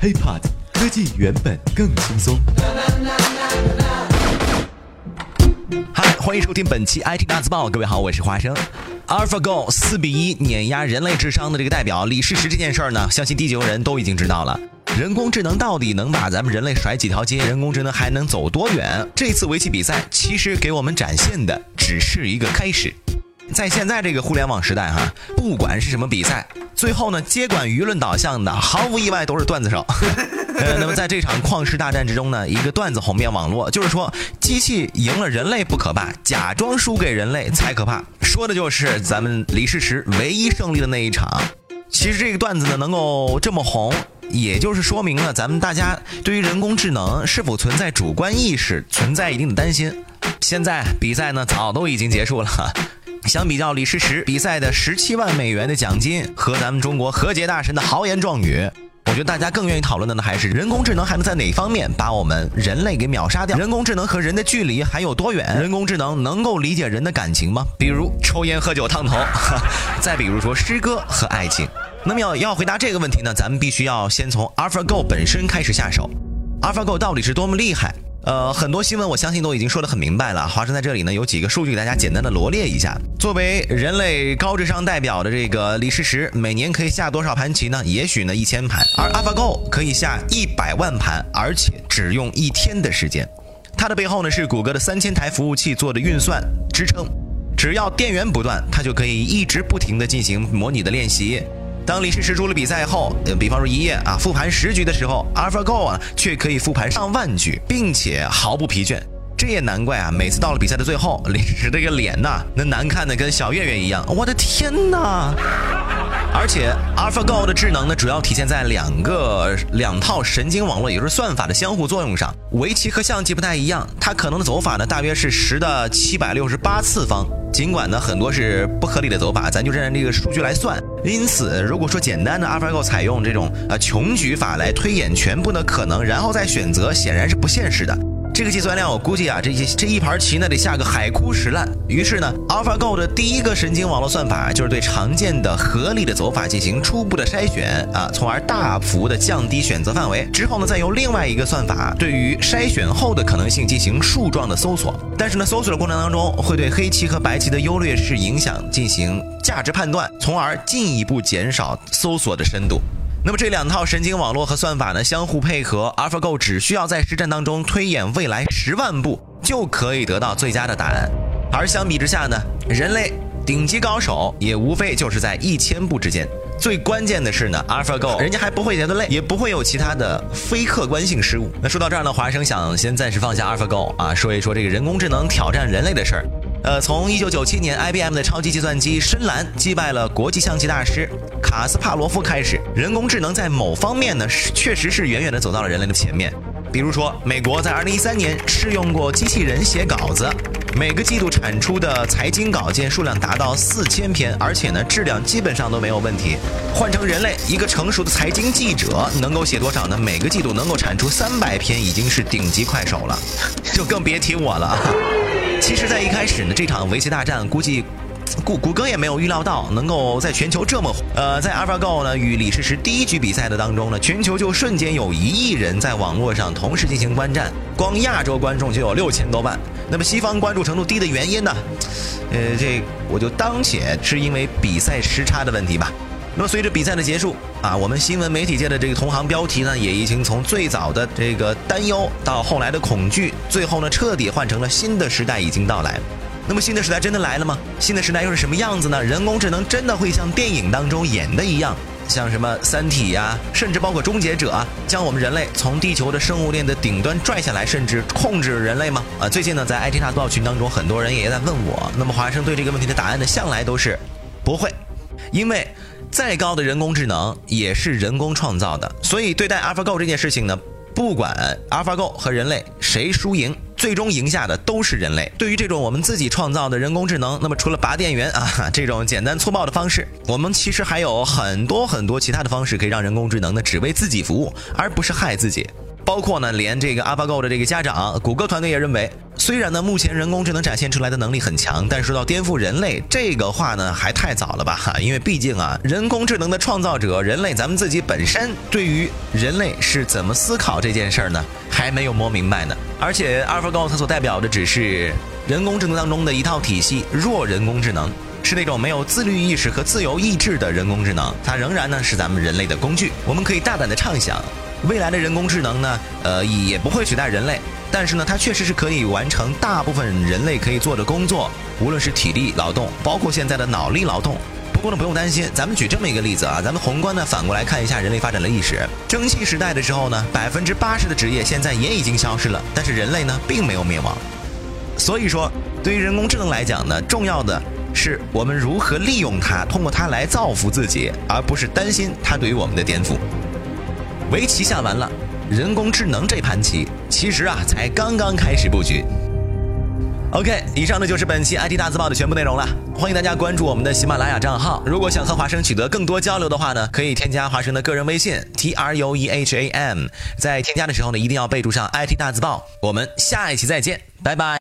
HiPod 科技原本更轻松。嗨，欢迎收听本期 IT 大字报，各位好，我是花生。AlphaGo 四比一碾压人类智商的这个代表李世石这件事儿呢，相信地球人都已经知道了。人工智能到底能把咱们人类甩几条街？人工智能还能走多远？这次围棋比赛其实给我们展现的只是一个开始。在现在这个互联网时代，哈，不管是什么比赛，最后呢，接管舆论导向的，毫无意外都是段子手。呃，那么在这场旷世大战之中呢，一个段子红遍网络，就是说机器赢了人类不可怕，假装输给人类才可怕。说的就是咱们李世石唯一胜利的那一场。其实这个段子呢，能够这么红，也就是说明了咱们大家对于人工智能是否存在主观意识，存在一定的担心。现在比赛呢，早都已经结束了。相比较李世石比赛的十七万美元的奖金和咱们中国和解大神的豪言壮语，我觉得大家更愿意讨论的呢，还是人工智能还能在哪方面把我们人类给秒杀掉？人工智能和人的距离还有多远？人工智能能够理解人的感情吗？比如抽烟喝酒烫头，再比如说诗歌和爱情。那么要要回答这个问题呢，咱们必须要先从 AlphaGo 本身开始下手。AlphaGo 到底是多么厉害？呃，很多新闻我相信都已经说得很明白了。华生在这里呢，有几个数据给大家简单的罗列一下。作为人类高智商代表的这个李世石，每年可以下多少盘棋呢？也许呢一千盘，而 AlphaGo 可以下一百万盘，而且只用一天的时间。它的背后呢是谷歌的三千台服务器做的运算支撑，只要电源不断，它就可以一直不停的进行模拟的练习。当李世石输了比赛后，比方说一夜啊复盘十局的时候，AlphaGo 啊却可以复盘上万局，并且毫不疲倦。这也难怪啊，每次到了比赛的最后，李世石这个脸呐，那难看的跟小月月一样。我的天呐！而且 AlphaGo 的智能呢，主要体现在两个两套神经网络，也就是算法的相互作用上。围棋和象棋不太一样，它可能的走法呢，大约是十的七百六十八次方。尽管呢，很多是不合理的走法，咱就按这个数据来算。因此，如果说简单的 AlphaGo 采用这种呃穷举法来推演全部的可能，然后再选择，显然是不现实的。这个计算量，我估计啊，这些这一盘棋呢得下个海枯石烂。于是呢，AlphaGo 的第一个神经网络算法就是对常见的合理的走法进行初步的筛选啊，从而大幅的降低选择范围。之后呢，再由另外一个算法对于筛选后的可能性进行树状的搜索。但是呢，搜索的过程当中会对黑棋和白棋的优劣势影响进行价值判断，从而进一步减少搜索的深度。那么这两套神经网络和算法呢相互配合，AlphaGo 只需要在实战当中推演未来十万步就可以得到最佳的答案。而相比之下呢，人类顶级高手也无非就是在一千步之间。最关键的是呢，AlphaGo 人家还不会觉得累，也不会有其他的非客观性失误。那说到这儿呢，华生想先暂时放下 AlphaGo 啊，说一说这个人工智能挑战人类的事儿。呃，从一九九七年 IBM 的超级计算机深蓝击败了国际象棋大师卡斯帕罗夫开始，人工智能在某方面呢，是确实是远远的走到了人类的前面。比如说，美国在二零一三年试用过机器人写稿子，每个季度产出的财经稿件数量达到四千篇，而且呢，质量基本上都没有问题。换成人类，一个成熟的财经记者能够写多少呢？每个季度能够产出三百篇，已经是顶级快手了，就更别提我了。其实，在一开始呢，这场围棋大战估计 谷谷歌也没有预料到能够在全球这么火。呃，在 AlphaGo 呢与李世石第一局比赛的当中呢，全球就瞬间有一亿人在网络上同时进行观战，光亚洲观众就有六千多万。那么西方关注程度低的原因呢？呃，这我就当且是因为比赛时差的问题吧。那么随着比赛的结束啊，我们新闻媒体界的这个同行标题呢，也已经从最早的这个担忧到后来的恐惧，最后呢彻底换成了新的时代已经到来。那么新的时代真的来了吗？新的时代又是什么样子呢？人工智能真的会像电影当中演的一样，像什么《三体》呀，甚至包括《终结者》啊，将我们人类从地球的生物链的顶端拽下来，甚至控制人类吗？啊，最近呢，在 IT 大报群当中，很多人也在问我。那么华生对这个问题的答案呢，向来都是不会，因为。再高的人工智能也是人工创造的，所以对待 AlphaGo 这件事情呢，不管 AlphaGo 和人类谁输赢，最终赢下的都是人类。对于这种我们自己创造的人工智能，那么除了拔电源啊这种简单粗暴的方式，我们其实还有很多很多其他的方式可以让人工智能呢只为自己服务，而不是害自己。包括呢，连这个 AlphaGo 的这个家长，谷歌团队也认为，虽然呢，目前人工智能展现出来的能力很强，但说到颠覆人类这个话呢，还太早了吧？哈 因为毕竟啊，人工智能的创造者人类，咱们自己本身对于人类是怎么思考这件事儿呢，还没有摸明白呢。而且 AlphaGo 它所代表的只是人工智能当中的一套体系，弱人工智能。是那种没有自律意识和自由意志的人工智能，它仍然呢是咱们人类的工具。我们可以大胆的畅想，未来的人工智能呢，呃，也不会取代人类，但是呢，它确实是可以完成大部分人类可以做的工作，无论是体力劳动，包括现在的脑力劳动。不过呢，不用担心，咱们举这么一个例子啊，咱们宏观的反过来看一下人类发展的历史。蒸汽时代的时候呢，百分之八十的职业现在也已经消失了，但是人类呢，并没有灭亡。所以说，对于人工智能来讲呢，重要的。是我们如何利用它，通过它来造福自己，而不是担心它对于我们的颠覆。围棋下完了，人工智能这盘棋其实啊才刚刚开始布局。OK，以上呢就是本期 IT 大字报的全部内容了。欢迎大家关注我们的喜马拉雅账号。如果想和华生取得更多交流的话呢，可以添加华生的个人微信 T R U E H A M，在添加的时候呢，一定要备注上 IT 大字报。我们下一期再见，拜拜。